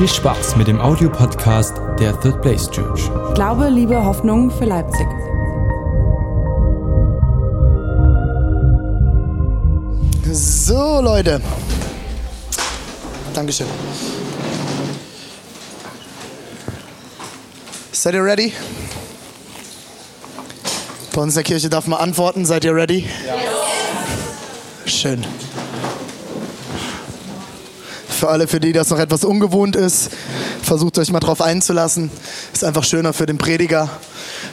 Viel Spaß mit dem Audiopodcast der Third Place Church. Glaube, Liebe, Hoffnung für Leipzig. So, Leute. Dankeschön. Seid ihr ready? Bei uns in der Kirche darf man antworten. Seid ihr ready? Ja. Schön. Für alle, für die das noch etwas ungewohnt ist, versucht euch mal drauf einzulassen. Ist einfach schöner für den Prediger,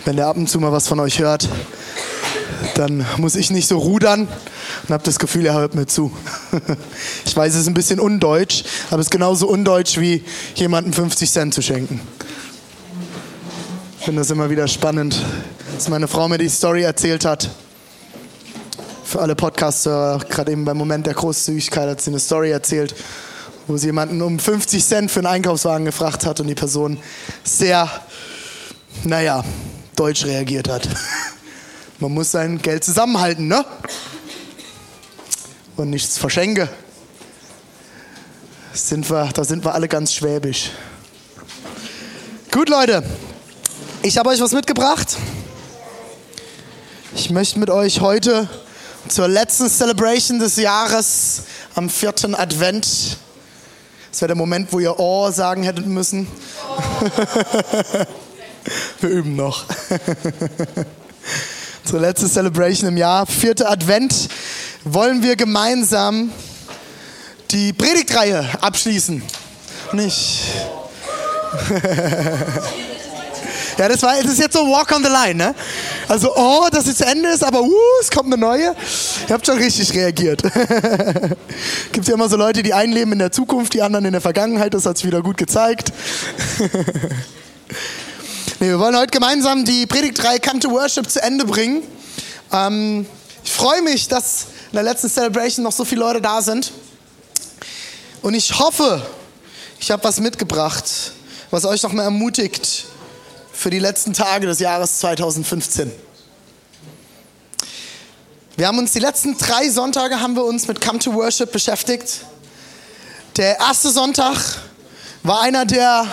wenn der ab und zu mal was von euch hört. Dann muss ich nicht so rudern und habe das Gefühl, er hört mir zu. Ich weiß, es ist ein bisschen undeutsch, aber es ist genauso undeutsch wie jemandem 50 Cent zu schenken. Ich finde das immer wieder spannend, dass meine Frau mir die Story erzählt hat. Für alle Podcaster, gerade eben beim Moment der Großzügigkeit, hat sie eine Story erzählt, wo sie jemanden um 50 Cent für einen Einkaufswagen gefragt hat und die Person sehr, naja, deutsch reagiert hat. Man muss sein Geld zusammenhalten, ne? Und nichts verschenke. Sind wir, da sind wir alle ganz schwäbisch. Gut, Leute. Ich habe euch was mitgebracht. Ich möchte mit euch heute zur letzten Celebration des Jahres am vierten Advent. Das wäre der Moment, wo ihr Oh sagen hättet müssen. Wir üben noch. Zur letzten Celebration im Jahr, vierter Advent, wollen wir gemeinsam die Predigtreihe abschließen. Nicht. ja, das, war, das ist jetzt so Walk on the Line, ne? Also, oh, dass es zu Ende ist, aber uh, es kommt eine neue. Ihr habt schon richtig reagiert. Gibt ja immer so Leute, die einen leben in der Zukunft, die anderen in der Vergangenheit. Das hat sich wieder gut gezeigt. Nee, wir wollen heute gemeinsam die Predigtreihe Come to Worship zu Ende bringen. Ähm, ich freue mich, dass in der letzten Celebration noch so viele Leute da sind. Und ich hoffe, ich habe was mitgebracht, was euch noch mal ermutigt für die letzten Tage des Jahres 2015. Wir haben uns die letzten drei Sonntage haben wir uns mit Come to Worship beschäftigt. Der erste Sonntag war einer der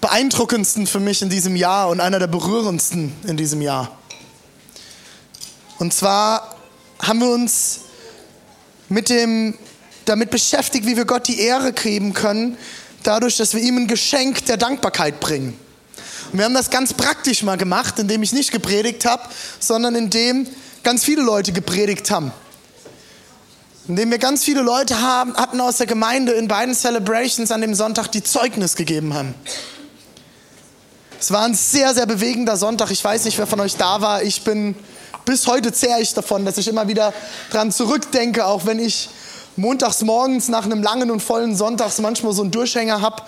beeindruckendsten für mich in diesem Jahr und einer der berührendsten in diesem Jahr. Und zwar haben wir uns mit dem, damit beschäftigt, wie wir Gott die Ehre geben können, dadurch, dass wir ihm ein Geschenk der Dankbarkeit bringen. Und wir haben das ganz praktisch mal gemacht, indem ich nicht gepredigt habe, sondern indem ganz viele Leute gepredigt haben. Indem wir ganz viele Leute haben, hatten aus der Gemeinde in beiden Celebrations an dem Sonntag, die Zeugnis gegeben haben. Es war ein sehr, sehr bewegender Sonntag. Ich weiß nicht, wer von euch da war. Ich bin, bis heute zehre ich davon, dass ich immer wieder dran zurückdenke, auch wenn ich montags morgens nach einem langen und vollen Sonntag manchmal so einen Durchhänger habe,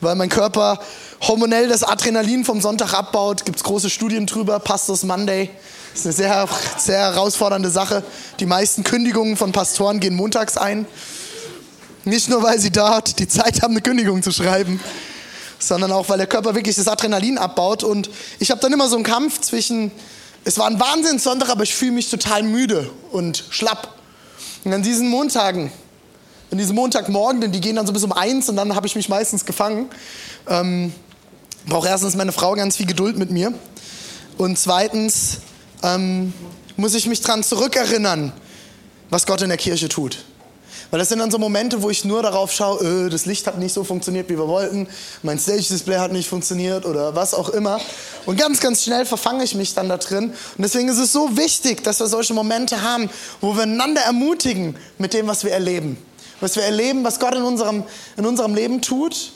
weil mein Körper hormonell das Adrenalin vom Sonntag abbaut. Gibt es große Studien drüber, Pastors Monday. Das ist eine sehr, sehr herausfordernde Sache. Die meisten Kündigungen von Pastoren gehen montags ein. Nicht nur, weil sie dort die Zeit haben, eine Kündigung zu schreiben, sondern auch, weil der Körper wirklich das Adrenalin abbaut. Und ich habe dann immer so einen Kampf zwischen, es war ein Wahnsinnssonntag, aber ich fühle mich total müde und schlapp. Und an diesen Montagen, an diesem Montagmorgen, denn die gehen dann so bis um eins und dann habe ich mich meistens gefangen, ähm, brauche erstens meine Frau ganz viel Geduld mit mir. Und zweitens ähm, muss ich mich daran zurückerinnern, was Gott in der Kirche tut. Weil das sind dann so Momente, wo ich nur darauf schaue, öh, das Licht hat nicht so funktioniert, wie wir wollten, mein Stage-Display hat nicht funktioniert oder was auch immer. Und ganz, ganz schnell verfange ich mich dann da drin. Und deswegen ist es so wichtig, dass wir solche Momente haben, wo wir einander ermutigen mit dem, was wir erleben. Was wir erleben, was Gott in unserem, in unserem Leben tut,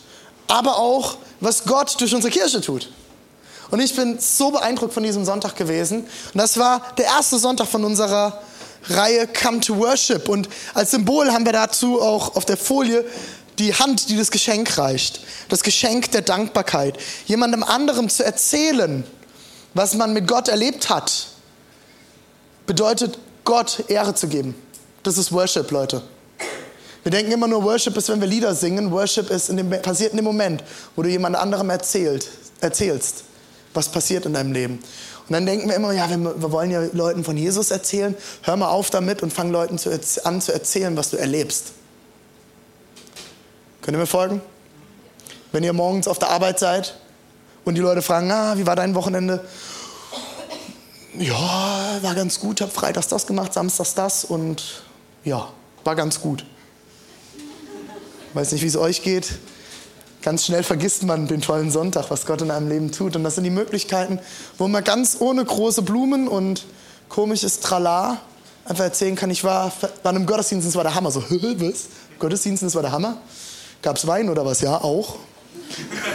aber auch, was Gott durch unsere Kirche tut. Und ich bin so beeindruckt von diesem Sonntag gewesen. Und das war der erste Sonntag von unserer Reihe Come to Worship. Und als Symbol haben wir dazu auch auf der Folie die Hand, die das Geschenk reicht. Das Geschenk der Dankbarkeit. Jemandem anderem zu erzählen, was man mit Gott erlebt hat, bedeutet Gott Ehre zu geben. Das ist Worship, Leute. Wir denken immer nur, Worship ist, wenn wir Lieder singen. Worship ist in dem, passiert in dem Moment, wo du jemand anderem erzählt, erzählst, was passiert in deinem Leben. Und dann denken wir immer, ja, wir, wir wollen ja Leuten von Jesus erzählen. Hör mal auf damit und fang Leuten zu, an zu erzählen, was du erlebst. Könnt ihr mir folgen? Wenn ihr morgens auf der Arbeit seid und die Leute fragen, ah, wie war dein Wochenende? Ja, war ganz gut, hab freitags das gemacht, samstags das und ja, war ganz gut. Weiß nicht, wie es euch geht. Ganz schnell vergisst man den tollen Sonntag, was Gott in einem Leben tut. Und das sind die Möglichkeiten, wo man ganz ohne große Blumen und komisches Trala einfach erzählen kann, ich war, in einem Gottesdienst, das war der Hammer. So, was? Gottesdienst, das war der Hammer? Gab es Wein oder was? Ja, auch.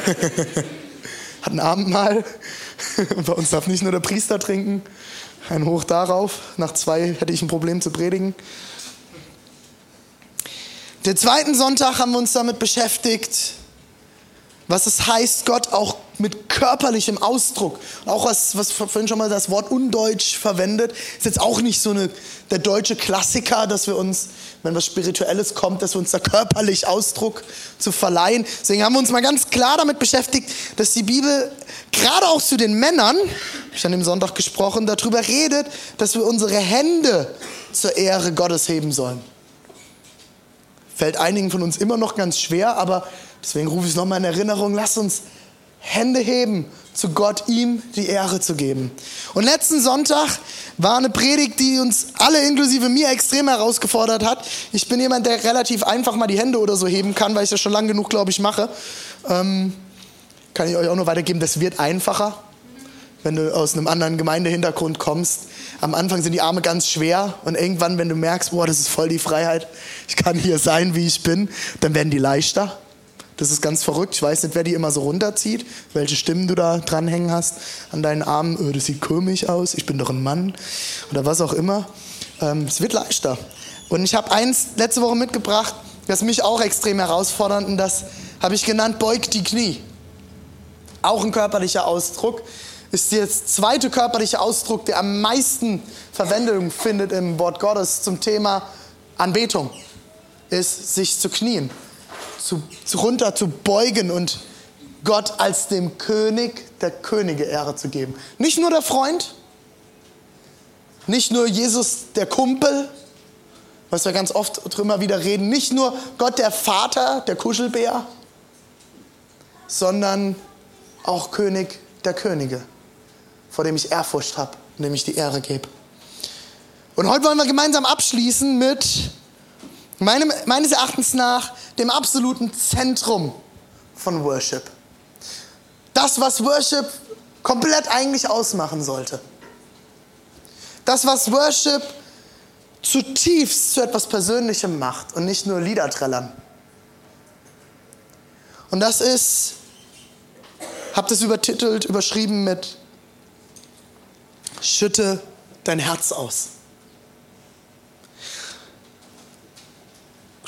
Hat ein Abendmahl. Bei uns darf nicht nur der Priester trinken. Ein Hoch darauf. Nach zwei hätte ich ein Problem zu predigen. Der zweiten Sonntag haben wir uns damit beschäftigt, was es heißt, Gott auch mit körperlichem Ausdruck, auch was, was vorhin schon mal das Wort undeutsch verwendet, ist jetzt auch nicht so eine, der deutsche Klassiker, dass wir uns, wenn was Spirituelles kommt, dass wir uns da körperlich Ausdruck zu verleihen. Deswegen haben wir uns mal ganz klar damit beschäftigt, dass die Bibel gerade auch zu den Männern, habe ich an dem Sonntag gesprochen, darüber redet, dass wir unsere Hände zur Ehre Gottes heben sollen. Fällt einigen von uns immer noch ganz schwer, aber deswegen rufe ich es nochmal in Erinnerung, lasst uns Hände heben zu Gott, ihm die Ehre zu geben. Und letzten Sonntag war eine Predigt, die uns alle inklusive mir extrem herausgefordert hat. Ich bin jemand, der relativ einfach mal die Hände oder so heben kann, weil ich das schon lang genug, glaube ich, mache. Ähm, kann ich euch auch nur weitergeben, das wird einfacher, wenn du aus einem anderen Gemeindehintergrund kommst. Am Anfang sind die Arme ganz schwer und irgendwann, wenn du merkst, boah, das ist voll die Freiheit, ich kann hier sein, wie ich bin, dann werden die leichter. Das ist ganz verrückt. Ich weiß nicht, wer die immer so runterzieht, welche Stimmen du da dranhängen hast an deinen Armen. Oh, das sieht komisch aus, ich bin doch ein Mann oder was auch immer. Ähm, es wird leichter. Und ich habe eins letzte Woche mitgebracht, das mich auch extrem herausfordert und das habe ich genannt, beug die Knie. Auch ein körperlicher Ausdruck. Ist der zweite körperliche Ausdruck, der am meisten Verwendung findet im Wort Gottes zum Thema Anbetung, ist sich zu knien zu, runter zu beugen und Gott als dem König der Könige Ehre zu geben. Nicht nur der Freund, nicht nur Jesus der Kumpel, was wir ganz oft drüber wieder reden, nicht nur Gott der Vater, der Kuschelbär, sondern auch König der Könige, vor dem ich Ehrfurcht habe, dem ich die Ehre gebe. Und heute wollen wir gemeinsam abschließen mit meinem, meines Erachtens nach dem absoluten Zentrum von Worship. Das, was Worship komplett eigentlich ausmachen sollte. Das, was Worship zutiefst zu etwas Persönlichem macht und nicht nur Lieder trällern. Und das ist, habt es übertitelt, überschrieben mit Schütte dein Herz aus.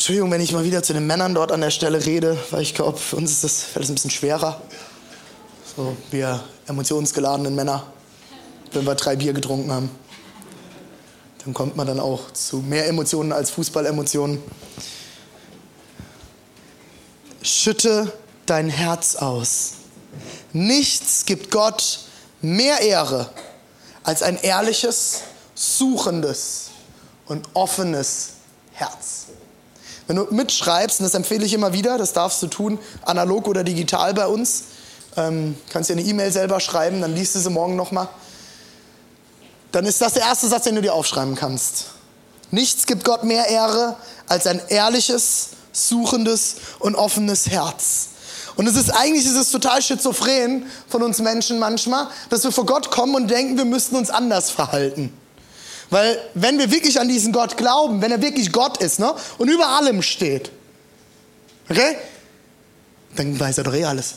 Entschuldigung, wenn ich mal wieder zu den Männern dort an der Stelle rede, weil ich glaube, für uns ist das, fällt ein bisschen schwerer. So, wir emotionsgeladenen Männer, wenn wir drei Bier getrunken haben. Dann kommt man dann auch zu mehr Emotionen als Fußballemotionen. Schütte dein Herz aus. Nichts gibt Gott mehr Ehre als ein ehrliches, suchendes und offenes Herz. Wenn du mitschreibst, und das empfehle ich immer wieder, das darfst du tun, analog oder digital bei uns, ähm, kannst dir eine E-Mail selber schreiben, dann liest du sie morgen nochmal. Dann ist das der erste Satz, den du dir aufschreiben kannst. Nichts gibt Gott mehr Ehre als ein ehrliches, suchendes und offenes Herz. Und es ist eigentlich ist es total schizophren von uns Menschen manchmal, dass wir vor Gott kommen und denken, wir müssten uns anders verhalten. Weil wenn wir wirklich an diesen Gott glauben, wenn er wirklich Gott ist ne, und über allem steht, okay, dann weiß er doch eh alles.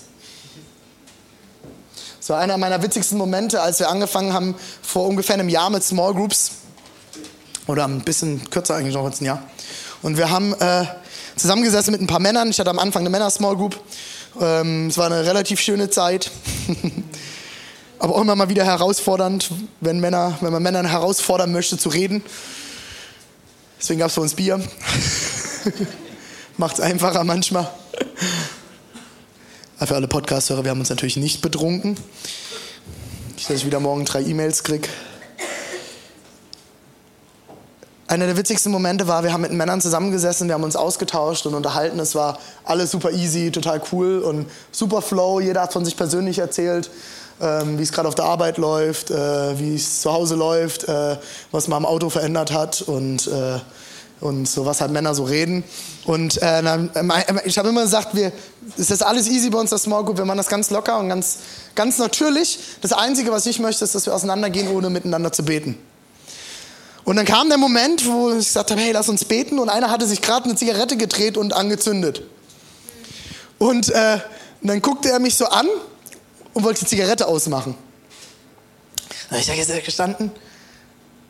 War einer meiner witzigsten Momente, als wir angefangen haben, vor ungefähr einem Jahr mit Small Groups. Oder ein bisschen kürzer eigentlich noch als ein Jahr. Und wir haben äh, zusammengesessen mit ein paar Männern. Ich hatte am Anfang eine Männer-Small Group. Ähm, es war eine relativ schöne Zeit. aber auch immer mal wieder herausfordernd, wenn, Männer, wenn man Männer herausfordern möchte zu reden. Deswegen gab es für uns Bier. Macht es einfacher manchmal. Aber für alle Podcast-Hörer, wir haben uns natürlich nicht betrunken. Nicht, dass ich wieder morgen drei E-Mails kriege. einer der witzigsten Momente war, wir haben mit Männern zusammengesessen, wir haben uns ausgetauscht und unterhalten. Es war alles super easy, total cool und super flow. Jeder hat von sich persönlich erzählt, ähm, wie es gerade auf der Arbeit läuft, äh, wie es zu Hause läuft, äh, was man am Auto verändert hat und, äh, und so, was halt Männer so reden. Und äh, dann, ich habe immer gesagt, wir, es ist alles easy bei uns, das Small Group. Wir machen das ganz locker und ganz, ganz natürlich. Das Einzige, was ich möchte, ist, dass wir auseinandergehen, ohne miteinander zu beten. Und dann kam der Moment, wo ich gesagt habe, hey, lass uns beten. Und einer hatte sich gerade eine Zigarette gedreht und angezündet. Und, äh, und dann guckte er mich so an und wollte die Zigarette ausmachen. Dann habe ich da gestanden,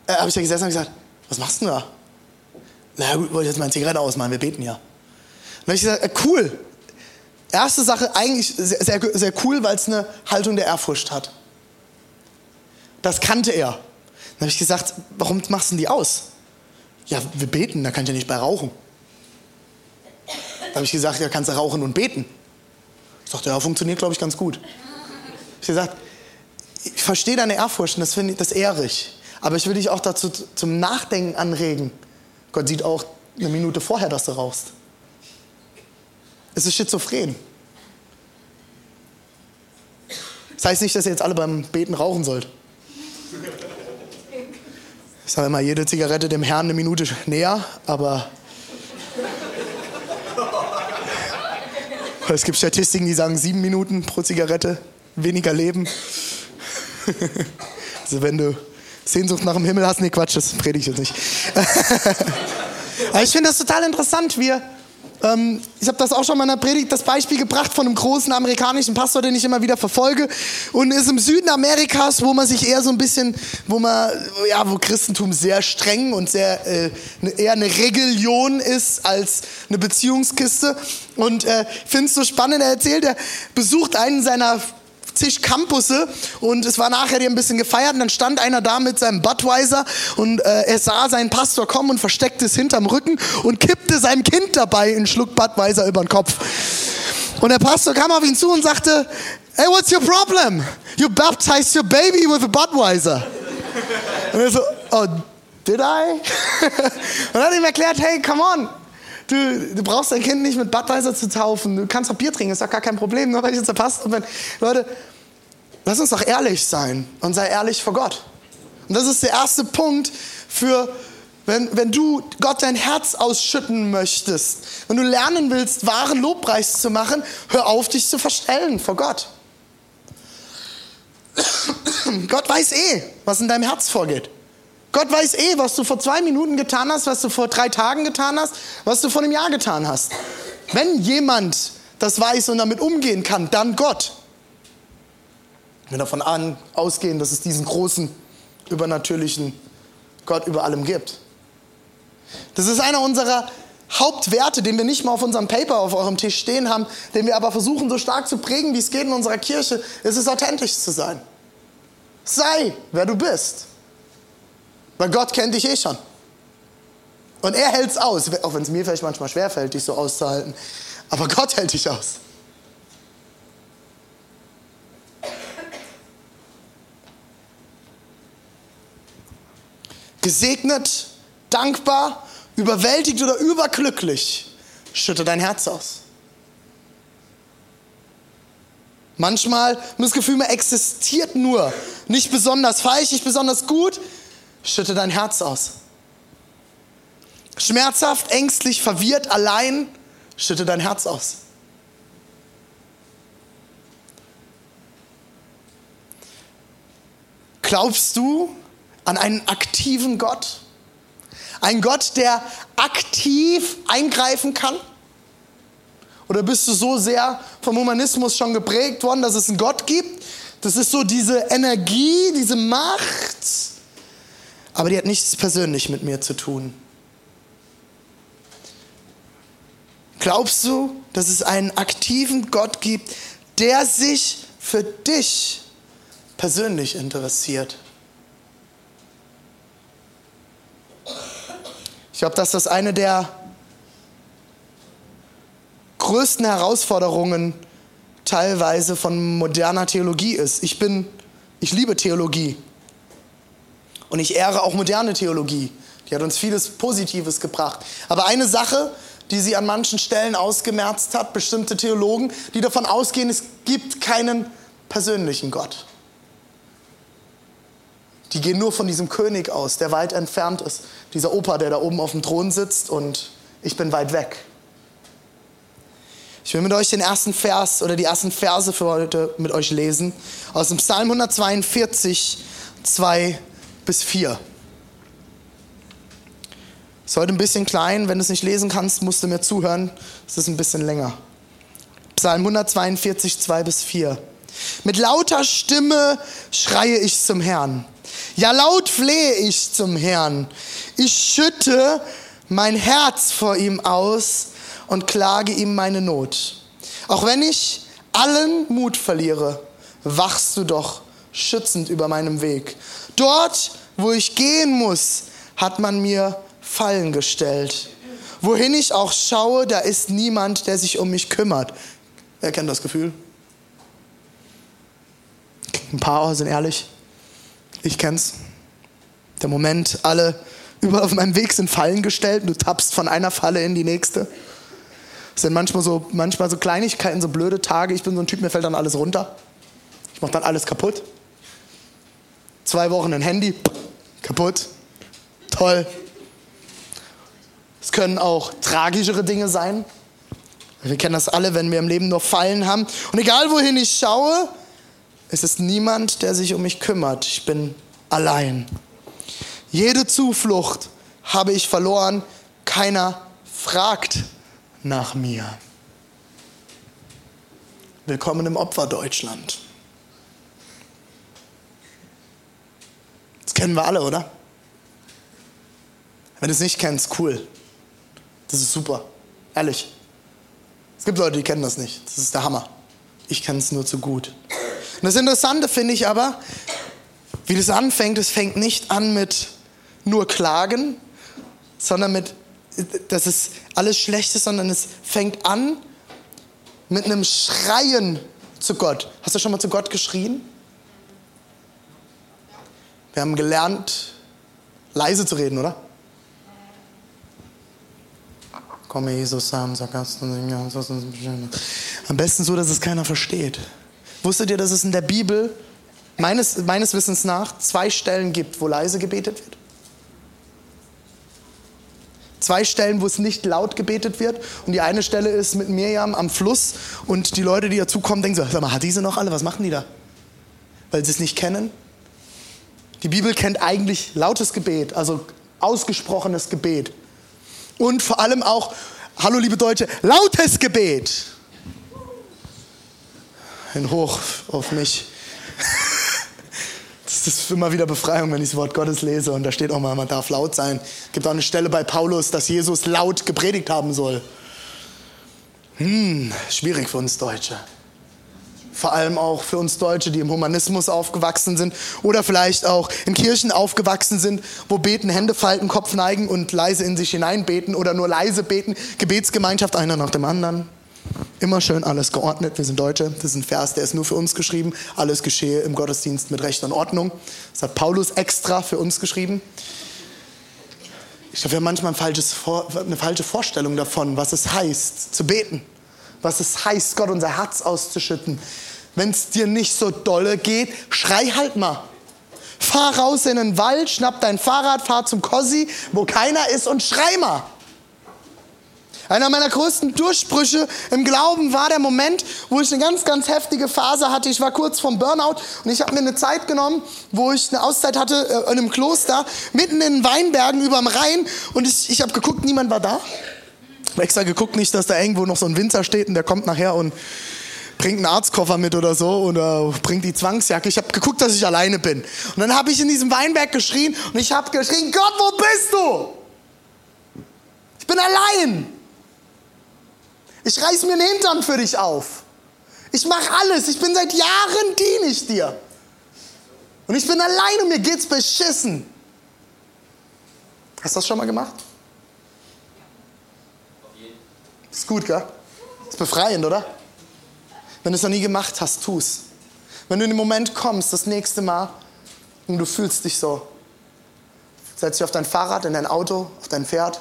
äh, habe ich da gesessen und gesagt, was machst du da? Na gut, wollte jetzt meine Zigarette ausmachen, wir beten ja. Dann habe ich gesagt, äh, cool. Erste Sache, eigentlich sehr, sehr, sehr cool, weil es eine Haltung der Ehrfurcht hat. Das kannte er. Dann habe ich gesagt, warum machst du denn die aus? Ja, wir beten, da kann ich ja nicht bei rauchen. Da habe ich gesagt, ja, kannst du rauchen und beten. Ich dachte, ja, funktioniert, glaube ich, ganz gut. Ich gesagt, ich verstehe deine Ehrfurcht das, finde ich, das ehre ich. Aber ich will dich auch dazu zum Nachdenken anregen. Gott sieht auch eine Minute vorher, dass du rauchst. Es ist schizophren. Das heißt nicht, dass ihr jetzt alle beim Beten rauchen sollt. Ich sage immer, jede Zigarette dem Herrn eine Minute näher, aber es gibt Statistiken, die sagen sieben Minuten pro Zigarette weniger leben. also wenn du Sehnsucht nach dem Himmel hast, nee Quatsch, das predige ich jetzt nicht. aber ich finde das total interessant. Wir ähm, ich habe das auch schon mal in der Predigt das Beispiel gebracht von einem großen amerikanischen Pastor, den ich immer wieder verfolge. Und ist im Süden Amerikas, wo man sich eher so ein bisschen, wo man, ja, wo Christentum sehr streng und sehr, äh, eher eine Religion ist als eine Beziehungskiste. Und äh, finde es so spannend, er erzählt, er besucht einen seiner zig Campusse und es war nachher ein bisschen gefeiert und dann stand einer da mit seinem Budweiser und äh, er sah seinen Pastor kommen und versteckte es hinterm Rücken und kippte seinem Kind dabei einen Schluck Budweiser über den Kopf. Und der Pastor kam auf ihn zu und sagte, hey, what's your problem? You baptized your baby with a Budweiser. Und er so, oh, did I? und dann hat ihm erklärt, hey, come on, Du, du, brauchst dein Kind nicht mit Badweiser zu taufen. Du kannst auch Bier trinken, ist doch gar kein Problem, nur weil ich jetzt verpasst. Und wenn, Leute, lass uns doch ehrlich sein und sei ehrlich vor Gott. Und das ist der erste Punkt für, wenn, wenn du Gott dein Herz ausschütten möchtest, wenn du lernen willst, wahren Lobpreis zu machen, hör auf, dich zu verstellen vor Gott. Gott weiß eh, was in deinem Herz vorgeht. Gott weiß eh, was du vor zwei Minuten getan hast, was du vor drei Tagen getan hast, was du vor einem Jahr getan hast. Wenn jemand das weiß und damit umgehen kann, dann Gott. Wir davon an, ausgehen, dass es diesen großen, übernatürlichen Gott über allem gibt. Das ist einer unserer Hauptwerte, den wir nicht mal auf unserem Paper auf eurem Tisch stehen haben, den wir aber versuchen so stark zu prägen, wie es geht in unserer Kirche, ist es authentisch zu sein. Sei, wer du bist. Weil Gott kennt dich eh schon. Und er hält es aus, auch wenn es mir vielleicht manchmal schwerfällt, dich so auszuhalten. Aber Gott hält dich aus. Gesegnet, dankbar, überwältigt oder überglücklich, schütte dein Herz aus. Manchmal das Gefühl, man existiert nur. Nicht besonders falsch, nicht besonders gut, Schütte dein Herz aus. Schmerzhaft, ängstlich, verwirrt, allein, schütte dein Herz aus. Glaubst du an einen aktiven Gott? Ein Gott, der aktiv eingreifen kann? Oder bist du so sehr vom Humanismus schon geprägt worden, dass es einen Gott gibt? Das ist so diese Energie, diese Macht, aber die hat nichts persönlich mit mir zu tun. Glaubst du, dass es einen aktiven Gott gibt, der sich für dich persönlich interessiert? Ich glaube, dass das eine der größten Herausforderungen teilweise von moderner Theologie ist. Ich bin, ich liebe Theologie. Und ich ehre auch moderne Theologie. Die hat uns vieles Positives gebracht. Aber eine Sache, die sie an manchen Stellen ausgemerzt hat, bestimmte Theologen, die davon ausgehen, es gibt keinen persönlichen Gott. Die gehen nur von diesem König aus, der weit entfernt ist. Dieser Opa, der da oben auf dem Thron sitzt und ich bin weit weg. Ich will mit euch den ersten Vers oder die ersten Verse für heute mit euch lesen. Aus dem Psalm 142, 2 bis 4. Ist heute ein bisschen klein. Wenn du es nicht lesen kannst, musst du mir zuhören. Es ist ein bisschen länger. Psalm 142, 2 bis 4. Mit lauter Stimme schreie ich zum Herrn. Ja, laut flehe ich zum Herrn. Ich schütte mein Herz vor ihm aus und klage ihm meine Not. Auch wenn ich allen Mut verliere, wachst du doch schützend über meinem Weg. Dort, wo ich gehen muss, hat man mir Fallen gestellt. Wohin ich auch schaue, da ist niemand, der sich um mich kümmert. Wer kennt das Gefühl? Ein paar sind ehrlich. Ich kenn's. Der Moment, alle überall auf meinem Weg sind Fallen gestellt und du tappst von einer Falle in die nächste. Das sind manchmal so, manchmal so Kleinigkeiten, so blöde Tage. Ich bin so ein Typ, mir fällt dann alles runter. Ich mache dann alles kaputt. Zwei Wochen ein Handy, kaputt. Toll. Es können auch tragischere Dinge sein. Wir kennen das alle, wenn wir im Leben nur Fallen haben. Und egal wohin ich schaue, es ist niemand, der sich um mich kümmert. Ich bin allein. Jede Zuflucht habe ich verloren. Keiner fragt nach mir. Willkommen im Opferdeutschland. Kennen wir alle, oder? Wenn du es nicht kennst, cool. Das ist super. Ehrlich. Es gibt Leute, die kennen das nicht. Das ist der Hammer. Ich kenne es nur zu gut. Und das Interessante finde ich aber, wie das anfängt, es fängt nicht an mit nur Klagen, sondern mit, dass es alles schlecht ist, sondern es fängt an mit einem Schreien zu Gott. Hast du schon mal zu Gott geschrien? Wir haben gelernt, leise zu reden, oder? Komme Jesus an, sag Am besten so, dass es keiner versteht. Wusstet ihr, dass es in der Bibel meines, meines Wissens nach zwei Stellen gibt, wo leise gebetet wird? Zwei Stellen, wo es nicht laut gebetet wird. Und die eine Stelle ist mit Mirjam am Fluss. Und die Leute, die dazukommen, denken so, sag mal, hat diese noch alle? Was machen die da? Weil sie es nicht kennen. Die Bibel kennt eigentlich lautes Gebet, also ausgesprochenes Gebet und vor allem auch, hallo liebe Deutsche, lautes Gebet. Ein Hoch auf mich. Das ist immer wieder Befreiung, wenn ich das Wort Gottes lese und da steht auch mal, man darf laut sein. Es gibt auch eine Stelle bei Paulus, dass Jesus laut gepredigt haben soll. Hm, schwierig für uns Deutsche vor allem auch für uns Deutsche, die im Humanismus aufgewachsen sind oder vielleicht auch in Kirchen aufgewachsen sind, wo beten, Hände falten, Kopf neigen und leise in sich hinein beten oder nur leise beten, Gebetsgemeinschaft einer nach dem anderen. Immer schön alles geordnet. Wir sind Deutsche. Das ist ein Vers, der ist nur für uns geschrieben. Alles geschehe im Gottesdienst mit Recht und Ordnung. Das hat Paulus extra für uns geschrieben. Ich glaube, wir haben manchmal ein eine falsche Vorstellung davon, was es heißt, zu beten was es heißt, Gott unser Herz auszuschütten. Wenn es dir nicht so dolle geht, schrei halt mal. Fahr raus in den Wald, schnapp dein Fahrrad, fahr zum Kossi, wo keiner ist und schrei mal. Einer meiner größten Durchbrüche im Glauben war der Moment, wo ich eine ganz, ganz heftige Phase hatte. Ich war kurz vom Burnout und ich habe mir eine Zeit genommen, wo ich eine Auszeit hatte äh, in einem Kloster, mitten in den Weinbergen überm Rhein und ich, ich habe geguckt, niemand war da habe extra geguckt, nicht, dass da irgendwo noch so ein Winzer steht und der kommt nachher und bringt einen Arztkoffer mit oder so oder bringt die Zwangsjacke. Ich habe geguckt, dass ich alleine bin. Und dann habe ich in diesem Weinberg geschrien und ich habe geschrien, Gott, wo bist du? Ich bin allein. Ich reiß mir den Hintern für dich auf. Ich mache alles. Ich bin seit Jahren diene ich dir. Und ich bin allein und mir geht's beschissen. Hast du das schon mal gemacht? Ist gut, gell? Ist befreiend, oder? Wenn du es noch nie gemacht hast, tu's. Wenn du in den Moment kommst, das nächste Mal, und du fühlst dich so, setz dich auf dein Fahrrad, in dein Auto, auf dein Pferd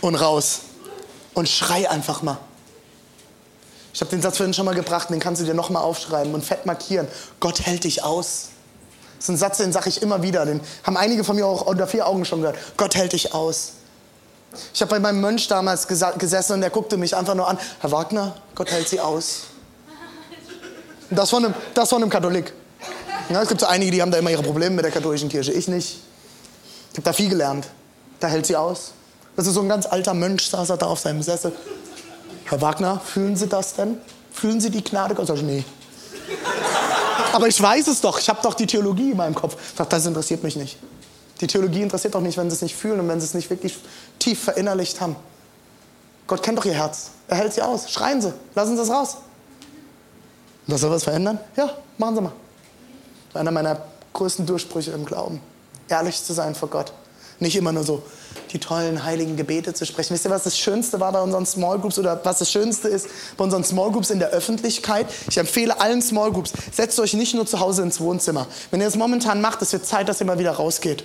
und raus. Und schrei einfach mal. Ich habe den Satz vorhin schon mal gebracht, den kannst du dir nochmal aufschreiben und fett markieren. Gott hält dich aus. Das ist ein Satz, den sage ich immer wieder. Den haben einige von mir auch unter vier Augen schon gehört. Gott hält dich aus. Ich habe bei meinem Mönch damals gesessen und der guckte mich einfach nur an. Herr Wagner, Gott hält sie aus. Das von einem, das von einem Katholik. Ja, es gibt so einige, die haben da immer ihre Probleme mit der katholischen Kirche. Ich nicht. Ich habe da viel gelernt. Da hält sie aus. Das ist so ein ganz alter Mönch, saß er da auf seinem Sessel. Herr Wagner, fühlen Sie das denn? Fühlen Sie die Gnade Gottes? Ich, nee. Aber ich weiß es doch. Ich habe doch die Theologie in meinem Kopf. Ich dachte, das interessiert mich nicht. Die Theologie interessiert doch nicht, wenn sie es nicht fühlen und wenn sie es nicht wirklich tief verinnerlicht haben. Gott kennt doch ihr Herz. Er hält sie aus. Schreien Sie. Lassen Sie es raus. Und das soll was verändern? Ja, machen Sie mal. Einer meiner größten Durchbrüche im Glauben. Ehrlich zu sein vor Gott. Nicht immer nur so die tollen heiligen Gebete zu sprechen. Wisst ihr, was das Schönste war bei unseren Small Groups oder was das Schönste ist bei unseren Small Groups in der Öffentlichkeit? Ich empfehle allen Small Groups, setzt euch nicht nur zu Hause ins Wohnzimmer. Wenn ihr das momentan macht, es wird Zeit, dass ihr mal wieder rausgeht.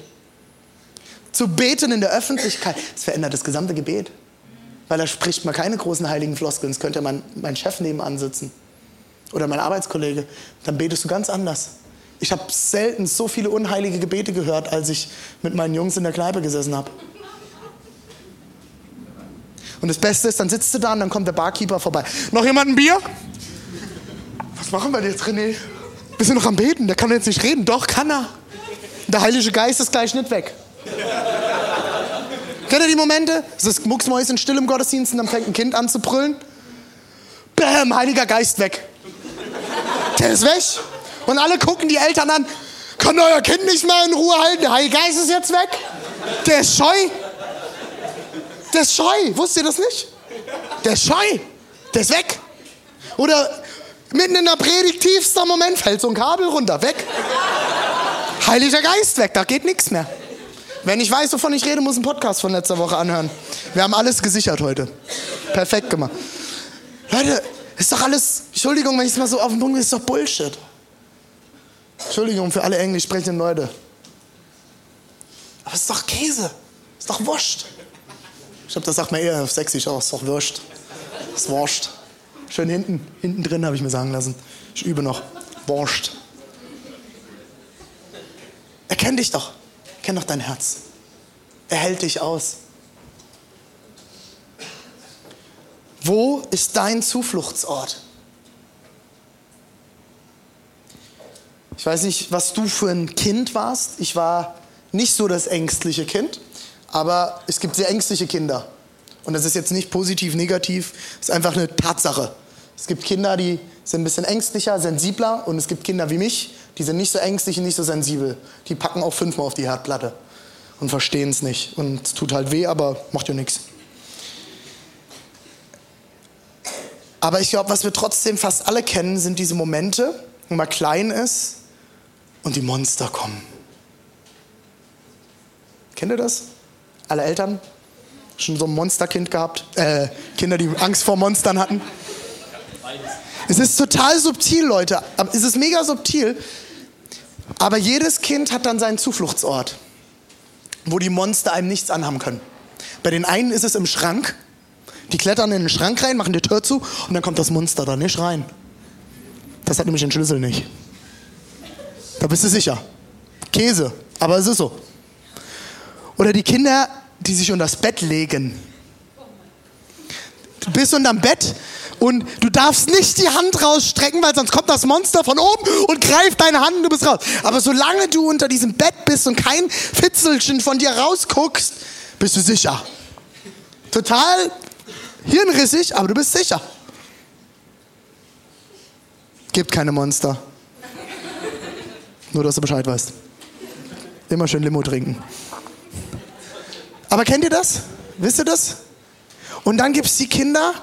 Zu beten in der Öffentlichkeit, das verändert das gesamte Gebet. Weil da spricht man keine großen heiligen Floskeln. Es könnte mein, mein Chef nebenan sitzen oder mein Arbeitskollege. Dann betest du ganz anders. Ich habe selten so viele unheilige Gebete gehört, als ich mit meinen Jungs in der Kneipe gesessen habe. Und das Beste ist, dann sitzt du da und dann kommt der Barkeeper vorbei. Noch jemand ein Bier? Was machen wir jetzt, René? Wir sind noch am Beten, der kann jetzt nicht reden. Doch, kann er. Der Heilige Geist ist gleich nicht weg. Kennt ihr die Momente? Es ist mucksmäuschen still im Gottesdienst und dann fängt ein Kind an zu brüllen. Bäm, Heiliger Geist weg. Der ist weg. Und alle gucken die Eltern an. Kann euer Kind nicht mal in Ruhe halten? Der Heilige Geist ist jetzt weg. Der ist scheu. Der ist scheu. Wusst ihr das nicht? Der ist scheu. Der ist weg. Oder mitten in der Predigt, tiefster Moment, fällt so ein Kabel runter. Weg. Heiliger Geist weg. Da geht nichts mehr. Wenn ich weiß, wovon ich rede, muss ein Podcast von letzter Woche anhören. Wir haben alles gesichert heute. Perfekt gemacht. Leute, ist doch alles, Entschuldigung, wenn ich es mal so auf den Punkt ist doch Bullshit. Entschuldigung für alle englisch sprechenden Leute. Aber es ist doch Käse. Ist doch Wurst. Ich glaube, das sagt man eher sexy aus. Ist doch Wurst. Ist Wurst. Schön hinten. Hinten drin habe ich mir sagen lassen. Ich übe noch. Wurst. Erkenn dich doch. Kenn doch dein Herz. Er hält dich aus. Wo ist dein Zufluchtsort? Ich weiß nicht, was du für ein Kind warst. Ich war nicht so das ängstliche Kind, aber es gibt sehr ängstliche Kinder. Und das ist jetzt nicht positiv, negativ, ist einfach eine Tatsache. Es gibt Kinder, die sind ein bisschen ängstlicher, sensibler und es gibt Kinder wie mich, die sind nicht so ängstlich und nicht so sensibel. Die packen auch fünfmal auf die Herdplatte und verstehen es nicht. Und es tut halt weh, aber macht ja nichts. Aber ich glaube, was wir trotzdem fast alle kennen, sind diese Momente, wo man klein ist und die Monster kommen. Kennt ihr das? Alle Eltern? Schon so ein Monsterkind gehabt? Äh, Kinder, die Angst vor Monstern hatten? Es ist total subtil, Leute. Es ist mega subtil. Aber jedes Kind hat dann seinen Zufluchtsort, wo die Monster einem nichts anhaben können. Bei den einen ist es im Schrank. Die klettern in den Schrank rein, machen die Tür zu und dann kommt das Monster da nicht rein. Das hat nämlich den Schlüssel nicht. Da bist du sicher. Käse, aber es ist so. Oder die Kinder, die sich unter das Bett legen. Du bist unterm Bett und du darfst nicht die Hand rausstrecken, weil sonst kommt das Monster von oben und greift deine Hand und du bist raus. Aber solange du unter diesem Bett bist und kein Fitzelchen von dir rausguckst, bist du sicher. Total hirnrissig, aber du bist sicher. Gibt keine Monster. Nur, dass du Bescheid weißt. Immer schön Limo trinken. Aber kennt ihr das? Wisst ihr das? Und dann gibt es die Kinder,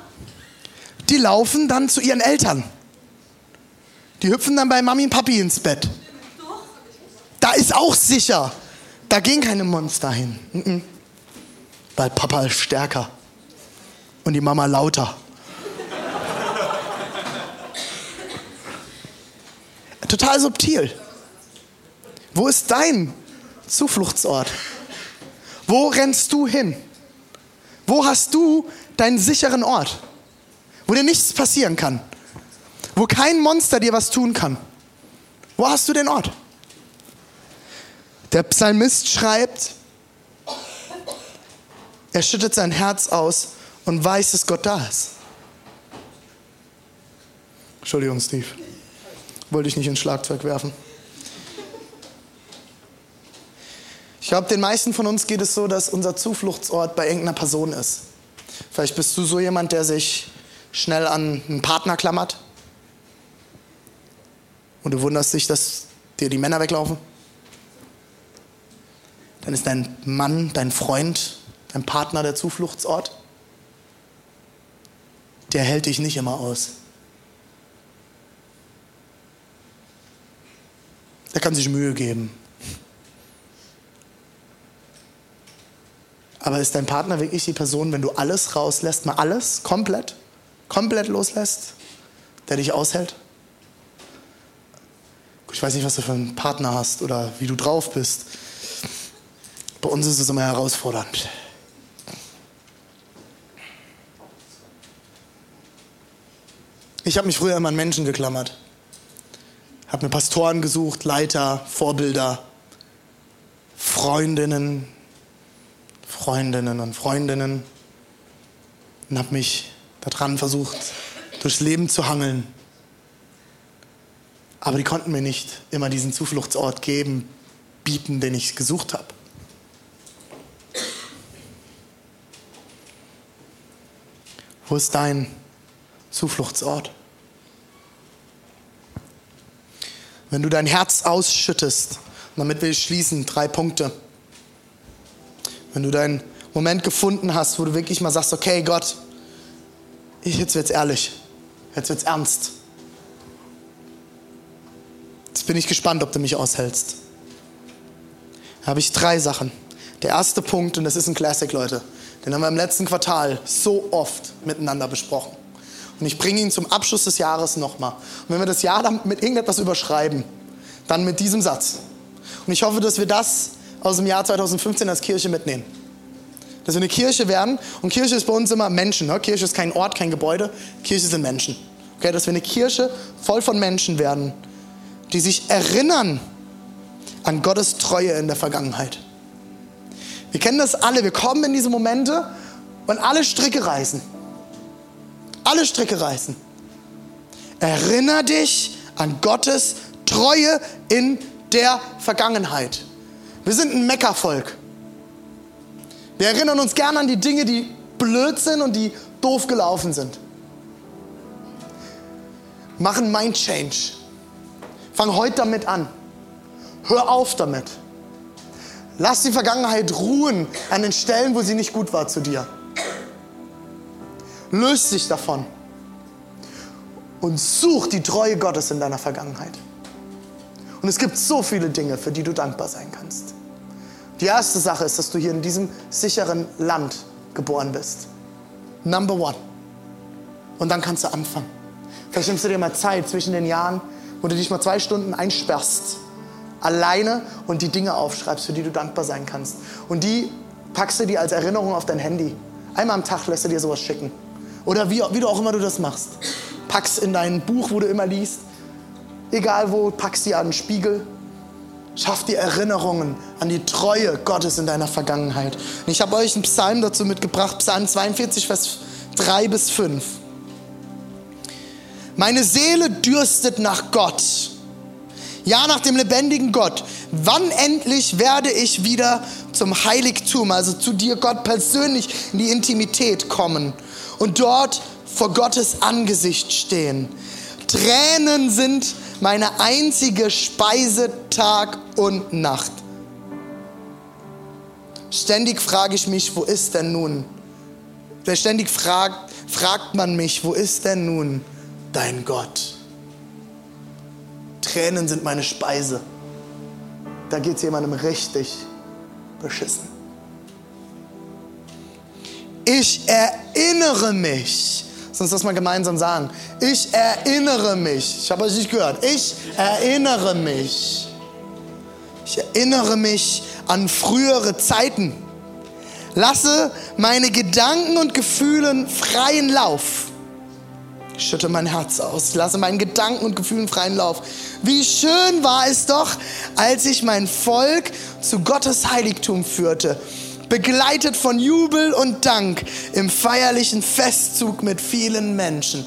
die laufen dann zu ihren Eltern. Die hüpfen dann bei Mami und Papi ins Bett. Da ist auch sicher. Da gehen keine Monster hin. Weil Papa ist stärker. Und die Mama lauter. Total subtil. Wo ist dein Zufluchtsort? Wo rennst du hin? Wo hast du deinen sicheren Ort? Wo dir nichts passieren kann? Wo kein Monster dir was tun kann? Wo hast du den Ort? Der Psalmist schreibt, er schüttet sein Herz aus und weiß, dass Gott da ist. Entschuldigung, Steve. Wollte ich nicht ins Schlagzeug werfen. Ich glaube, den meisten von uns geht es so, dass unser Zufluchtsort bei irgendeiner Person ist. Vielleicht bist du so jemand, der sich schnell an einen Partner klammert. Und du wunderst dich, dass dir die Männer weglaufen. Dann ist dein Mann, dein Freund, dein Partner der Zufluchtsort. Der hält dich nicht immer aus. Der kann sich Mühe geben. Aber ist dein Partner wirklich die Person, wenn du alles rauslässt, mal alles, komplett, komplett loslässt, der dich aushält? Ich weiß nicht, was du für einen Partner hast oder wie du drauf bist. Bei uns ist es immer herausfordernd. Ich habe mich früher immer an Menschen geklammert. Habe mir Pastoren gesucht, Leiter, Vorbilder, Freundinnen, Freundinnen und Freundinnen und habe mich daran versucht, durchs Leben zu hangeln. Aber die konnten mir nicht immer diesen Zufluchtsort geben, bieten, den ich gesucht habe. Wo ist dein Zufluchtsort? Wenn du dein Herz ausschüttest, und damit will ich schließen, drei Punkte. Wenn du deinen Moment gefunden hast, wo du wirklich mal sagst, okay, Gott, jetzt wird's ehrlich, jetzt wird's ernst. Jetzt bin ich gespannt, ob du mich aushältst. Da habe ich drei Sachen. Der erste Punkt, und das ist ein Classic, Leute, den haben wir im letzten Quartal so oft miteinander besprochen. Und ich bringe ihn zum Abschluss des Jahres nochmal. Und wenn wir das Jahr dann mit irgendetwas überschreiben, dann mit diesem Satz. Und ich hoffe, dass wir das aus dem Jahr 2015 als Kirche mitnehmen. Dass wir eine Kirche werden. Und Kirche ist bei uns immer Menschen. Ne? Kirche ist kein Ort, kein Gebäude. Kirche sind Menschen. Okay? Dass wir eine Kirche voll von Menschen werden, die sich erinnern an Gottes Treue in der Vergangenheit. Wir kennen das alle. Wir kommen in diese Momente und alle Stricke reißen alle Stricke reißen. Erinner dich an Gottes Treue in der Vergangenheit. Wir sind ein Meckervolk. Wir erinnern uns gerne an die Dinge, die blöd sind und die doof gelaufen sind. Machen Mind Change. Fang heute damit an. Hör auf damit. Lass die Vergangenheit ruhen an den Stellen, wo sie nicht gut war zu dir. Löst dich davon und such die Treue Gottes in deiner Vergangenheit. Und es gibt so viele Dinge, für die du dankbar sein kannst. Die erste Sache ist, dass du hier in diesem sicheren Land geboren bist. Number one. Und dann kannst du anfangen. Vielleicht nimmst du dir mal Zeit zwischen den Jahren, wo du dich mal zwei Stunden einsperrst, alleine und die Dinge aufschreibst, für die du dankbar sein kannst. Und die packst du dir als Erinnerung auf dein Handy. Einmal am Tag lässt du dir sowas schicken. Oder wie, wie du auch immer du das machst. Pack's in dein Buch, wo du immer liest. Egal wo, pack's dir an den Spiegel. Schaff dir Erinnerungen an die Treue Gottes in deiner Vergangenheit. Und ich habe euch einen Psalm dazu mitgebracht, Psalm 42, Vers 3 bis 5. Meine Seele dürstet nach Gott. Ja, nach dem lebendigen Gott. Wann endlich werde ich wieder zum Heiligtum, also zu dir, Gott, persönlich in die Intimität kommen? und dort vor Gottes Angesicht stehen. Tränen sind meine einzige Speise Tag und Nacht. Ständig frage ich mich, wo ist denn nun? Ständig fragt, fragt man mich, wo ist denn nun dein Gott? Tränen sind meine Speise. Da geht es jemandem richtig beschissen. Ich erinnere mich. Lass uns das mal gemeinsam sagen. Ich erinnere mich. Ich habe euch nicht gehört. Ich erinnere mich. erinnere mich an frühere Zeiten. Lasse meine Gedanken und Gefühlen freien Lauf. Ich schütte mein Herz aus. Ich lasse meinen Gedanken und Gefühlen freien Lauf. Wie schön war es doch, als ich mein Volk zu Gottes Heiligtum führte, begleitet von Jubel und Dank im feierlichen Festzug mit vielen Menschen.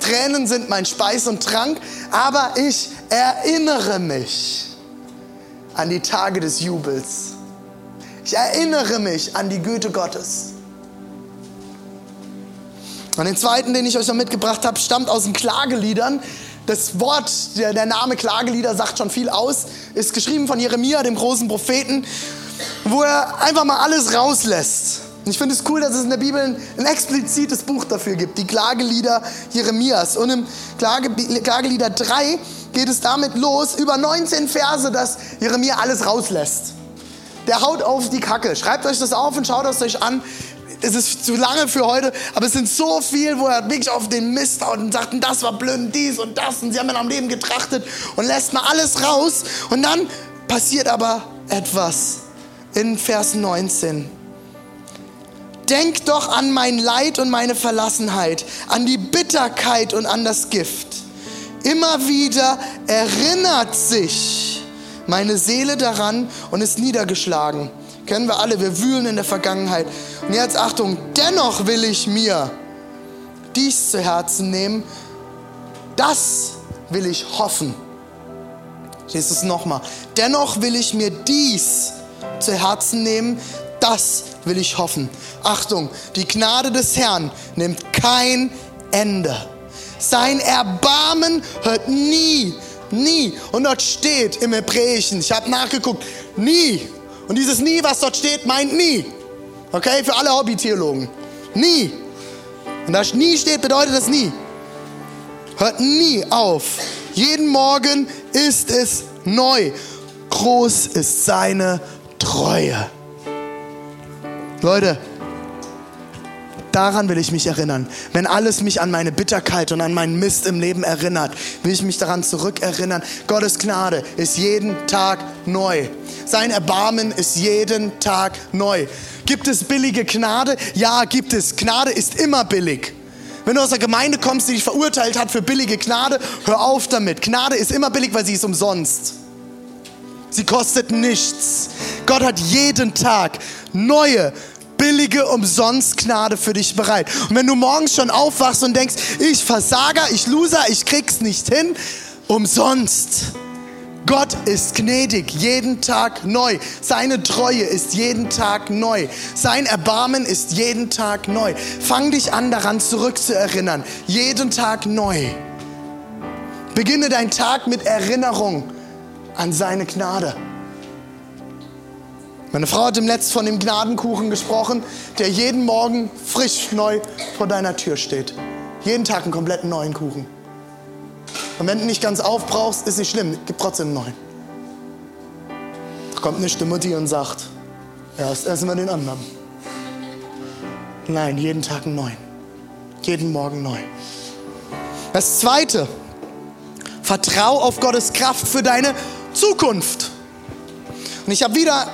Tränen sind mein Speis und Trank, aber ich erinnere mich an die Tage des Jubels. Ich erinnere mich an die Güte Gottes. Und den zweiten, den ich euch noch mitgebracht habe, stammt aus den Klageliedern. Das Wort, der, Name Klagelieder sagt schon viel aus, ist geschrieben von Jeremia, dem großen Propheten, wo er einfach mal alles rauslässt. Und ich finde es cool, dass es in der Bibel ein, ein, explizites Buch dafür gibt, die Klagelieder Jeremias. Und im Klage, Klagelieder 3 geht es damit los, über 19 Verse, dass Jeremia alles rauslässt. Der haut auf die Kacke. Schreibt euch das auf und schaut es euch an. Es ist zu lange für heute, aber es sind so viel, wo er wirklich auf den Mist haut und sagt, das war blöd, dies und das und sie haben in am Leben getrachtet und lässt mal alles raus. Und dann passiert aber etwas in Vers 19. Denk doch an mein Leid und meine Verlassenheit, an die Bitterkeit und an das Gift. Immer wieder erinnert sich meine Seele daran und ist niedergeschlagen. Kennen wir alle, wir wühlen in der Vergangenheit. Und jetzt Achtung, dennoch will ich mir dies zu Herzen nehmen. Das will ich hoffen. Lest es nochmal. Dennoch will ich mir dies zu Herzen nehmen. Das will ich hoffen. Achtung, die Gnade des Herrn nimmt kein Ende. Sein Erbarmen hört nie, nie. Und dort steht im Hebräischen, ich habe nachgeguckt, nie. Und dieses nie, was dort steht, meint nie. Okay, für alle Hobbytheologen. Nie. Und da nie steht, bedeutet das nie. Hört nie auf. Jeden Morgen ist es neu. Groß ist seine Treue. Leute, daran will ich mich erinnern. Wenn alles mich an meine Bitterkeit und an meinen Mist im Leben erinnert, will ich mich daran zurückerinnern. Gottes Gnade ist jeden Tag neu. Sein Erbarmen ist jeden Tag neu. Gibt es billige Gnade? Ja, gibt es. Gnade ist immer billig. Wenn du aus der Gemeinde kommst, die dich verurteilt hat für billige Gnade, hör auf damit. Gnade ist immer billig, weil sie ist umsonst. Sie kostet nichts. Gott hat jeden Tag neue, billige Umsonst-Gnade für dich bereit. Und wenn du morgens schon aufwachst und denkst, ich Versager, ich Loser, ich krieg's nicht hin, umsonst. Gott ist gnädig, jeden Tag neu. Seine Treue ist jeden Tag neu. Sein Erbarmen ist jeden Tag neu. Fang dich an, daran zurückzuerinnern. Jeden Tag neu. Beginne deinen Tag mit Erinnerung an seine Gnade. Meine Frau hat im Netz von dem Gnadenkuchen gesprochen, der jeden Morgen frisch neu vor deiner Tür steht. Jeden Tag einen kompletten neuen Kuchen. Und wenn du nicht ganz aufbrauchst, ist nicht schlimm, gib trotzdem einen neuen. Da kommt nicht die Mutti und sagt, erst essen wir den anderen. Nein, jeden Tag einen neuen. Jeden Morgen neu. Das zweite, vertrau auf Gottes Kraft für deine Zukunft. Und ich habe wieder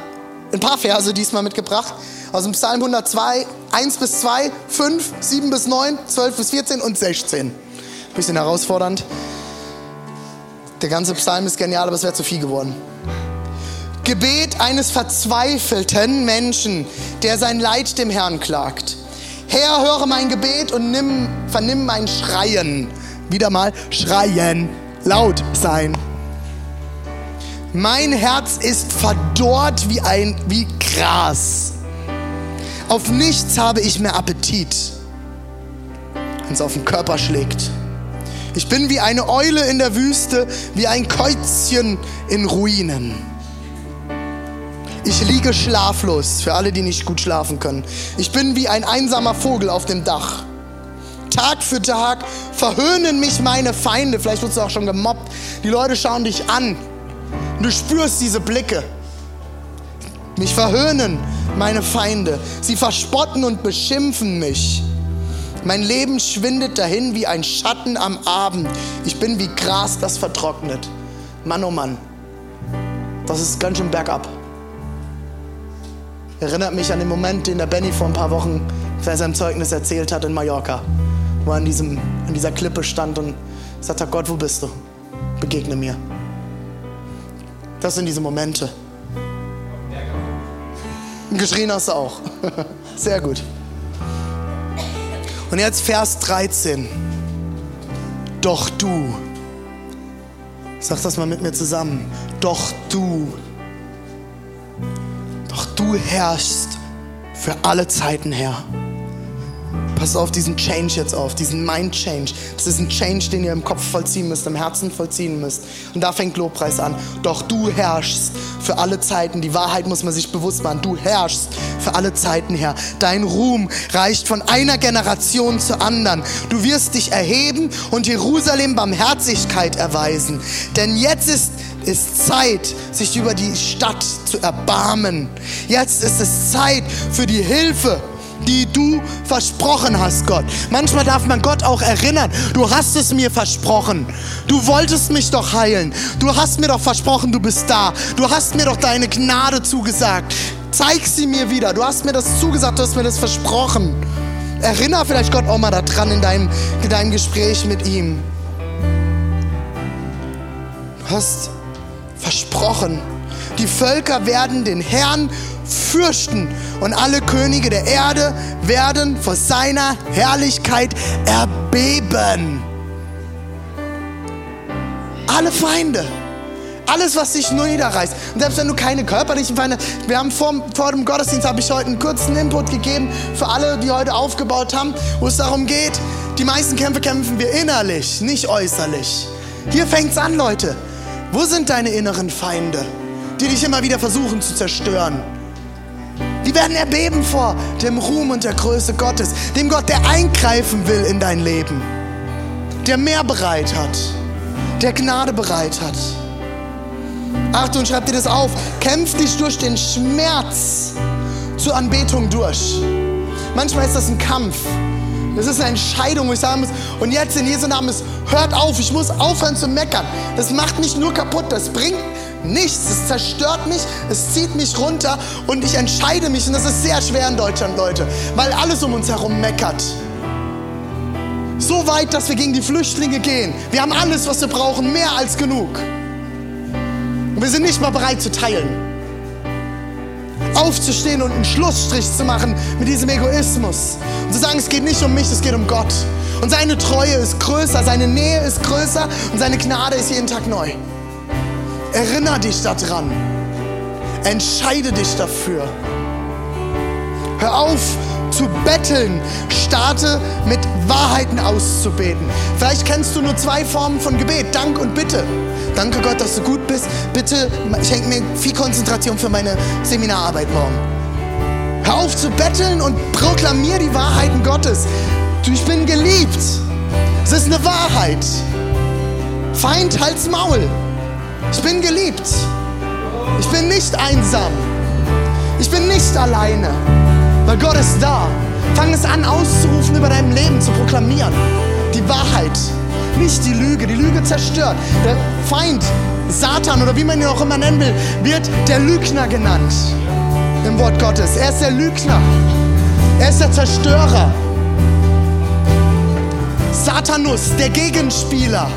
ein paar Verse diesmal mitgebracht. Aus dem Psalm 102, 1 bis 2, 5, 7 bis 9, 12 bis 14 und 16. Bisschen herausfordernd. Der ganze Psalm ist genial, aber es wäre zu viel geworden. Gebet eines verzweifelten Menschen, der sein Leid dem Herrn klagt. Herr, höre mein Gebet und nimm, vernimm mein Schreien. Wieder mal schreien, laut sein. Mein Herz ist verdorrt wie ein wie Gras. Auf nichts habe ich mehr Appetit, wenn es auf den Körper schlägt. Ich bin wie eine Eule in der Wüste, wie ein Käuzchen in Ruinen. Ich liege schlaflos, für alle, die nicht gut schlafen können. Ich bin wie ein einsamer Vogel auf dem Dach. Tag für Tag verhöhnen mich meine Feinde. Vielleicht wirst du auch schon gemobbt. Die Leute schauen dich an, du spürst diese Blicke. Mich verhöhnen meine Feinde. Sie verspotten und beschimpfen mich. Mein Leben schwindet dahin wie ein Schatten am Abend. Ich bin wie Gras, das vertrocknet. Mann, oh Mann. das ist ganz schön bergab. Erinnert mich an den Moment, den der Benny vor ein paar Wochen bei seinem Zeugnis erzählt hat in Mallorca, wo er an, diesem, an dieser Klippe stand und sagte, Gott, wo bist du? Begegne mir. Das sind diese Momente. Geschrien hast du auch. Sehr gut. Und jetzt Vers 13. Doch du. Sag das mal mit mir zusammen. Doch du. Doch du herrschst für alle Zeiten her. Pass auf diesen Change jetzt auf, diesen Mind Change. Das ist ein Change, den ihr im Kopf vollziehen müsst, im Herzen vollziehen müsst. Und da fängt Lobpreis an. Doch du herrschst für alle Zeiten. Die Wahrheit muss man sich bewusst machen. Du herrschst für alle Zeiten her. Dein Ruhm reicht von einer Generation zur anderen. Du wirst dich erheben und Jerusalem Barmherzigkeit erweisen. Denn jetzt ist ist Zeit, sich über die Stadt zu erbarmen. Jetzt ist es Zeit für die Hilfe die du versprochen hast, Gott. Manchmal darf man Gott auch erinnern, du hast es mir versprochen. Du wolltest mich doch heilen. Du hast mir doch versprochen, du bist da. Du hast mir doch deine Gnade zugesagt. Zeig sie mir wieder. Du hast mir das zugesagt, du hast mir das versprochen. Erinner vielleicht Gott auch mal daran in deinem, in deinem Gespräch mit ihm. Du hast versprochen, die Völker werden den Herrn fürchten und alle Könige der Erde werden vor seiner Herrlichkeit erbeben. Alle Feinde. Alles, was sich nur niederreißt. Und selbst wenn du keine körperlichen Feinde hast, wir haben vor, vor dem Gottesdienst, habe ich heute einen kurzen Input gegeben für alle, die heute aufgebaut haben, wo es darum geht, die meisten Kämpfe kämpfen wir innerlich, nicht äußerlich. Hier fängt es an, Leute. Wo sind deine inneren Feinde, die dich immer wieder versuchen zu zerstören? Die werden erbeben vor dem Ruhm und der Größe Gottes, dem Gott, der eingreifen will in dein Leben, der mehr bereit hat, der Gnade bereit hat. Achtung, schreib dir das auf. Kämpf dich durch den Schmerz zur Anbetung durch. Manchmal ist das ein Kampf. Das ist eine Entscheidung, wo ich sagen muss, und jetzt in Jesu Namen, es hört auf, ich muss aufhören zu meckern. Das macht mich nur kaputt, das bringt nichts. Es zerstört mich, es zieht mich runter und ich entscheide mich. Und das ist sehr schwer in Deutschland, Leute, weil alles um uns herum meckert. So weit, dass wir gegen die Flüchtlinge gehen. Wir haben alles, was wir brauchen, mehr als genug. Und wir sind nicht mal bereit zu teilen. Aufzustehen und einen Schlussstrich zu machen mit diesem Egoismus. Und zu sagen, es geht nicht um mich, es geht um Gott. Und seine Treue ist größer, seine Nähe ist größer und seine Gnade ist jeden Tag neu. Erinner dich daran. Entscheide dich dafür. Hör auf zu betteln. Starte mit Wahrheiten auszubeten. Vielleicht kennst du nur zwei Formen von Gebet, Dank und Bitte. Danke Gott, dass du gut bist. Bitte schenk mir viel Konzentration für meine Seminararbeit morgen. Hör auf zu betteln und proklamier die Wahrheiten Gottes. Ich bin geliebt. Es ist eine Wahrheit. Feind, halt's Maul. Ich bin geliebt. Ich bin nicht einsam. Ich bin nicht alleine, weil Gott ist da. Fang es an auszurufen über deinem Leben, zu proklamieren. Die Wahrheit, nicht die Lüge. Die Lüge zerstört. Der Feind, Satan oder wie man ihn auch immer nennen will, wird der Lügner genannt im Wort Gottes. Er ist der Lügner. Er ist der Zerstörer. Satanus, der Gegenspieler,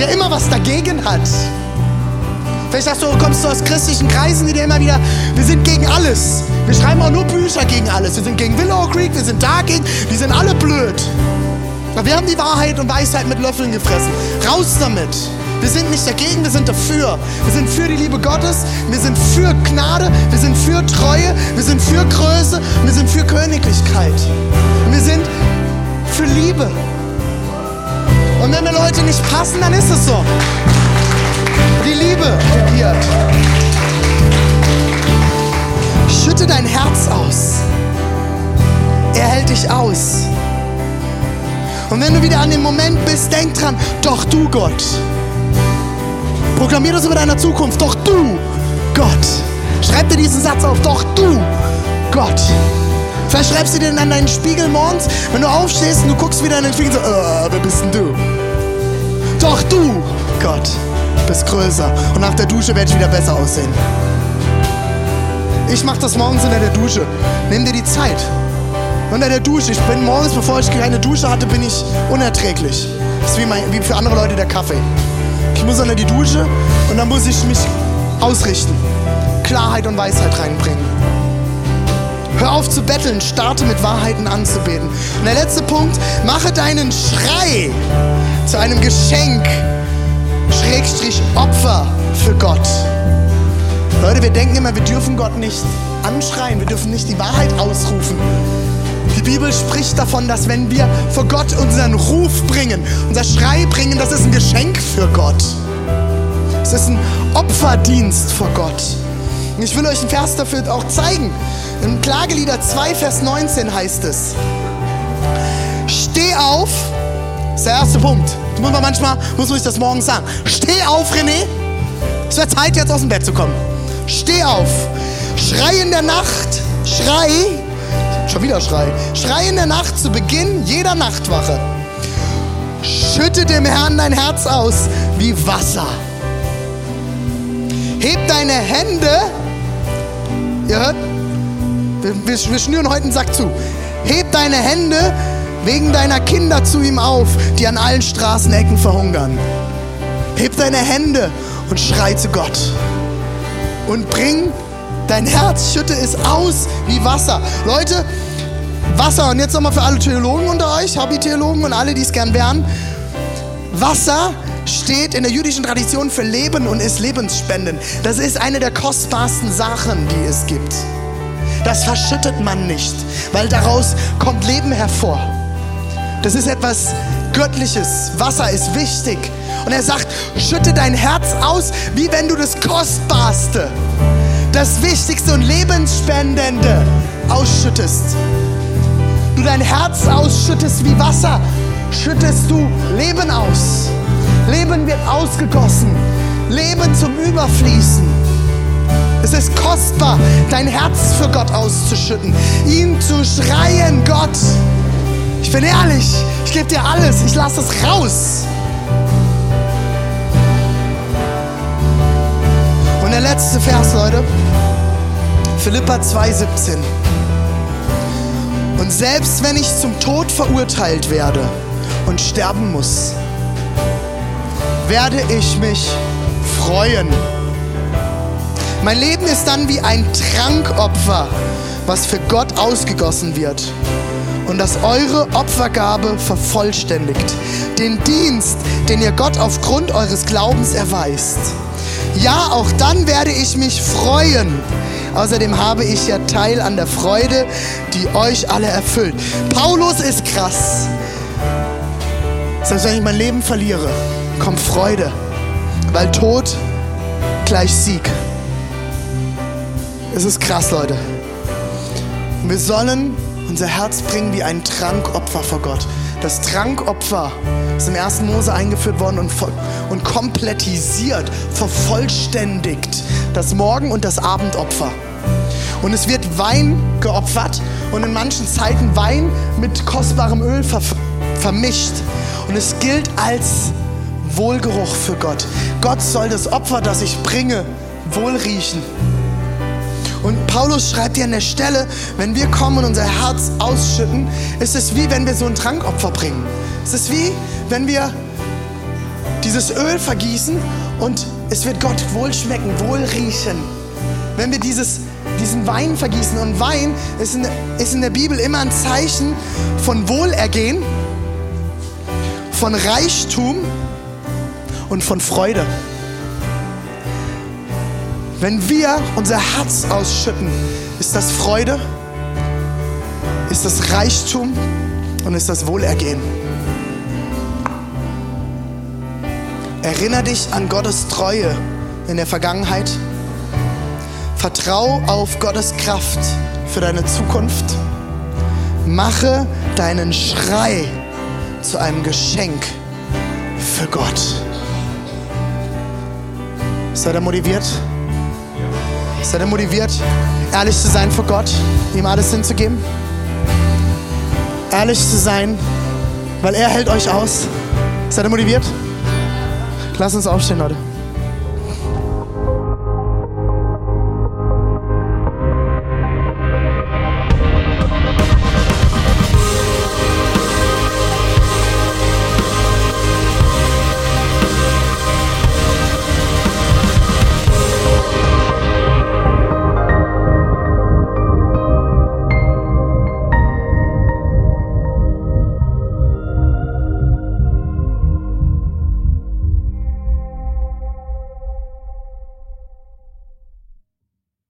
der immer was dagegen hat. Vielleicht sagst du, kommst du aus christlichen Kreisen, die dir immer wieder, wir sind gegen alles. Wir schreiben auch nur Bücher gegen alles. Wir sind gegen Willow Creek, wir sind dagegen, die sind alle blöd. Aber wir haben die Wahrheit und Weisheit mit Löffeln gefressen. Raus damit. Wir sind nicht dagegen, wir sind dafür. Wir sind für die Liebe Gottes, wir sind für Gnade, wir sind für Treue, wir sind für Größe, wir sind für Königlichkeit. Wir sind für Liebe. Und wenn wir Leute nicht passen, dann ist es so die Liebe regiert. Schütte dein Herz aus. Er hält dich aus. Und wenn du wieder an dem Moment bist, denk dran, doch du Gott. Proklamier das über deiner Zukunft, doch du Gott. Schreib dir diesen Satz auf, doch du Gott. Vielleicht schreibst du dir an deinen Spiegel morgens, wenn du aufstehst und du guckst wieder in den Spiegel so, uh, wer bist denn du? Doch du, Gott bist größer. Und nach der Dusche werde ich wieder besser aussehen. Ich mache das morgens unter der Dusche. Nimm dir die Zeit. Unter der Dusche. Ich bin morgens, bevor ich keine Dusche hatte, bin ich unerträglich. Das ist wie, mein, wie für andere Leute der Kaffee. Ich muss unter die Dusche und dann muss ich mich ausrichten. Klarheit und Weisheit reinbringen. Hör auf zu betteln, starte mit Wahrheiten anzubeten. Und der letzte Punkt, mache deinen Schrei zu einem Geschenk, Schrägstrich Opfer für Gott. Leute, wir denken immer, wir dürfen Gott nicht anschreien, wir dürfen nicht die Wahrheit ausrufen. Die Bibel spricht davon, dass wenn wir vor Gott unseren Ruf bringen, unser Schrei bringen, das ist ein Geschenk für Gott. Es ist ein Opferdienst vor Gott. Und ich will euch einen Vers dafür auch zeigen. In Klagelieder 2, Vers 19 heißt es, Steh auf, das ist der erste Punkt. Das muss man manchmal, muss man sich das morgens sagen. Steh auf, René. Es wird Zeit, jetzt aus dem Bett zu kommen. Steh auf. Schrei in der Nacht. Schrei. Schon wieder Schrei. Schrei in der Nacht zu Beginn jeder Nachtwache. Schütte dem Herrn dein Herz aus wie Wasser. Heb deine Hände. Ihr hört? Wir, wir, schnüren heute einen Sack zu. Heb deine Hände wegen deiner Kinder zu ihm auf, die an allen Straßenecken verhungern. Heb deine Hände und schrei zu Gott. Und bring dein Herz, schütte es aus wie Wasser. Leute, Wasser, und jetzt nochmal für alle Theologen unter euch, Hobby-Theologen und alle, die es gern wären. Wasser steht in der jüdischen Tradition für Leben und ist lebensspendend. Das ist eine der kostbarsten Sachen, die es gibt. Das verschüttet man nicht, weil daraus kommt Leben hervor. Das ist etwas Göttliches. Wasser ist wichtig. Und er sagt, schütte dein Herz aus, wie wenn du das Kostbarste, das Wichtigste und Lebensspendende ausschüttest. Du dein Herz ausschüttest wie Wasser, schüttest du Leben aus. Leben wird ausgegossen. Leben zum Überfließen. Es ist kostbar, dein Herz für Gott auszuschütten, ihn zu schreien, Gott. Ich bin ehrlich, ich gebe dir alles, ich lasse es raus. Und der letzte Vers, Leute, Philippa 2,17. Und selbst wenn ich zum Tod verurteilt werde und sterben muss, werde ich mich freuen. Mein Leben ist dann wie ein Trankopfer, was für Gott ausgegossen wird und das eure Opfergabe vervollständigt. Den Dienst, den ihr Gott aufgrund eures Glaubens erweist. Ja, auch dann werde ich mich freuen. Außerdem habe ich ja Teil an der Freude, die euch alle erfüllt. Paulus ist krass. Selbst wenn ich mein Leben verliere, kommt Freude, weil Tod gleich Sieg. Es ist krass, Leute. Wir sollen unser Herz bringen wie ein Trankopfer vor Gott. Das Trankopfer ist im 1. Mose eingeführt worden und, und komplettisiert, vervollständigt das Morgen- und das Abendopfer. Und es wird Wein geopfert und in manchen Zeiten Wein mit kostbarem Öl ver vermischt. Und es gilt als Wohlgeruch für Gott. Gott soll das Opfer, das ich bringe, wohl riechen. Und Paulus schreibt hier an der Stelle, wenn wir kommen und unser Herz ausschütten, ist es wie wenn wir so ein Trankopfer bringen. Es ist wie wenn wir dieses Öl vergießen und es wird Gott wohl schmecken, wohl riechen. Wenn wir dieses, diesen Wein vergießen und Wein ist in, ist in der Bibel immer ein Zeichen von Wohlergehen, von Reichtum und von Freude. Wenn wir unser Herz ausschütten, ist das Freude, ist das Reichtum und ist das Wohlergehen. Erinner dich an Gottes Treue in der Vergangenheit. Vertrau auf Gottes Kraft für deine Zukunft. Mache deinen Schrei zu einem Geschenk für Gott. Seid ihr motiviert? Seid ihr motiviert, ehrlich zu sein vor Gott, ihm alles hinzugeben? Ehrlich zu sein, weil er hält euch aus. Seid ihr motiviert? Lass uns aufstehen, Leute.